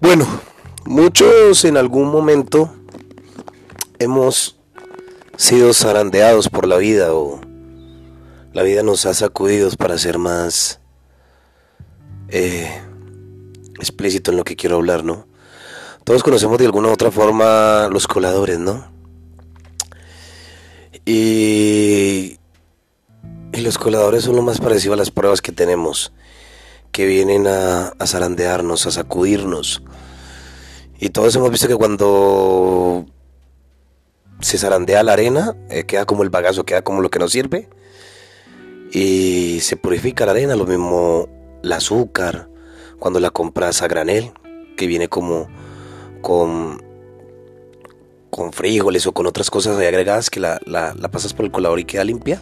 Bueno, muchos en algún momento hemos sido zarandeados por la vida o la vida nos ha sacudido para ser más eh, explícito en lo que quiero hablar, ¿no? Todos conocemos de alguna u otra forma los coladores, ¿no? Y, y los coladores son lo más parecido a las pruebas que tenemos que vienen a, zarandearnos, a sacudirnos. Y todos hemos visto que cuando se zarandea la arena, eh, queda como el bagazo, queda como lo que nos sirve. Y se purifica la arena, lo mismo el azúcar, cuando la compras a granel, que viene como con, con frijoles o con otras cosas agregadas que la, la pasas por el colador y queda limpia.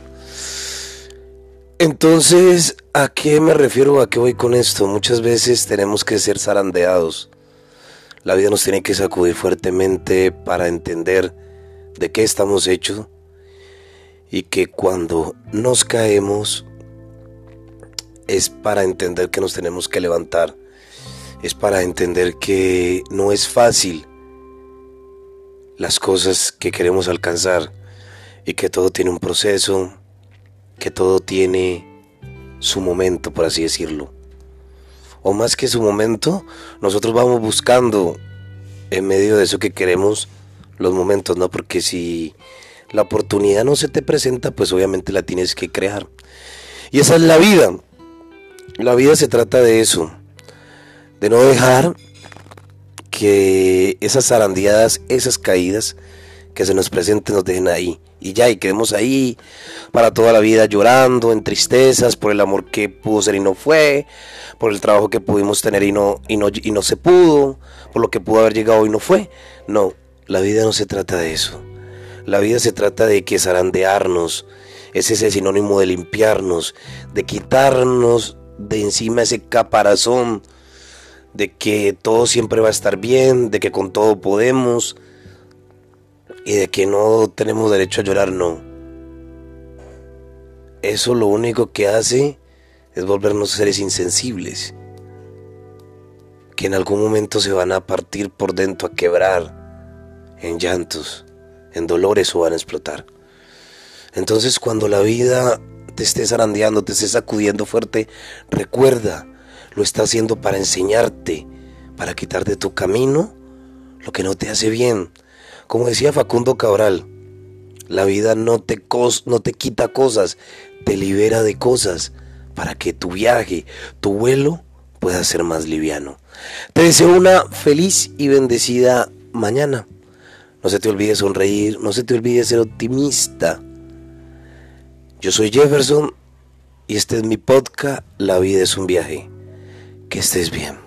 Entonces, ¿a qué me refiero? ¿A qué voy con esto? Muchas veces tenemos que ser zarandeados. La vida nos tiene que sacudir fuertemente para entender de qué estamos hechos y que cuando nos caemos es para entender que nos tenemos que levantar, es para entender que no es fácil las cosas que queremos alcanzar y que todo tiene un proceso, que todo tiene su momento, por así decirlo. O más que su momento, nosotros vamos buscando en medio de eso que queremos los momentos, ¿no? Porque si la oportunidad no se te presenta, pues obviamente la tienes que crear. Y esa es la vida. La vida se trata de eso, de no dejar que esas zarandeadas, esas caídas que se nos presenten nos dejen ahí y ya, y quedemos ahí para toda la vida llorando, en tristezas, por el amor que pudo ser y no fue, por el trabajo que pudimos tener y no, y no, y no se pudo, por lo que pudo haber llegado y no fue. No, la vida no se trata de eso. La vida se trata de que zarandearnos, es ese sinónimo de limpiarnos, de quitarnos de encima ese caparazón, de que todo siempre va a estar bien, de que con todo podemos, y de que no tenemos derecho a llorar, no. Eso lo único que hace es volvernos seres insensibles, que en algún momento se van a partir por dentro, a quebrar, en llantos, en dolores o van a explotar. Entonces cuando la vida te esté zarandeando, te esté sacudiendo fuerte, recuerda, lo está haciendo para enseñarte, para quitar de tu camino lo que no te hace bien, como decía Facundo Cabral, la vida no te, no te quita cosas, te libera de cosas para que tu viaje, tu vuelo pueda ser más liviano. Te deseo una feliz y bendecida mañana. No se te olvide sonreír, no se te olvide ser optimista. Yo soy Jefferson y este es mi podcast, La vida es un viaje. Que estés bien.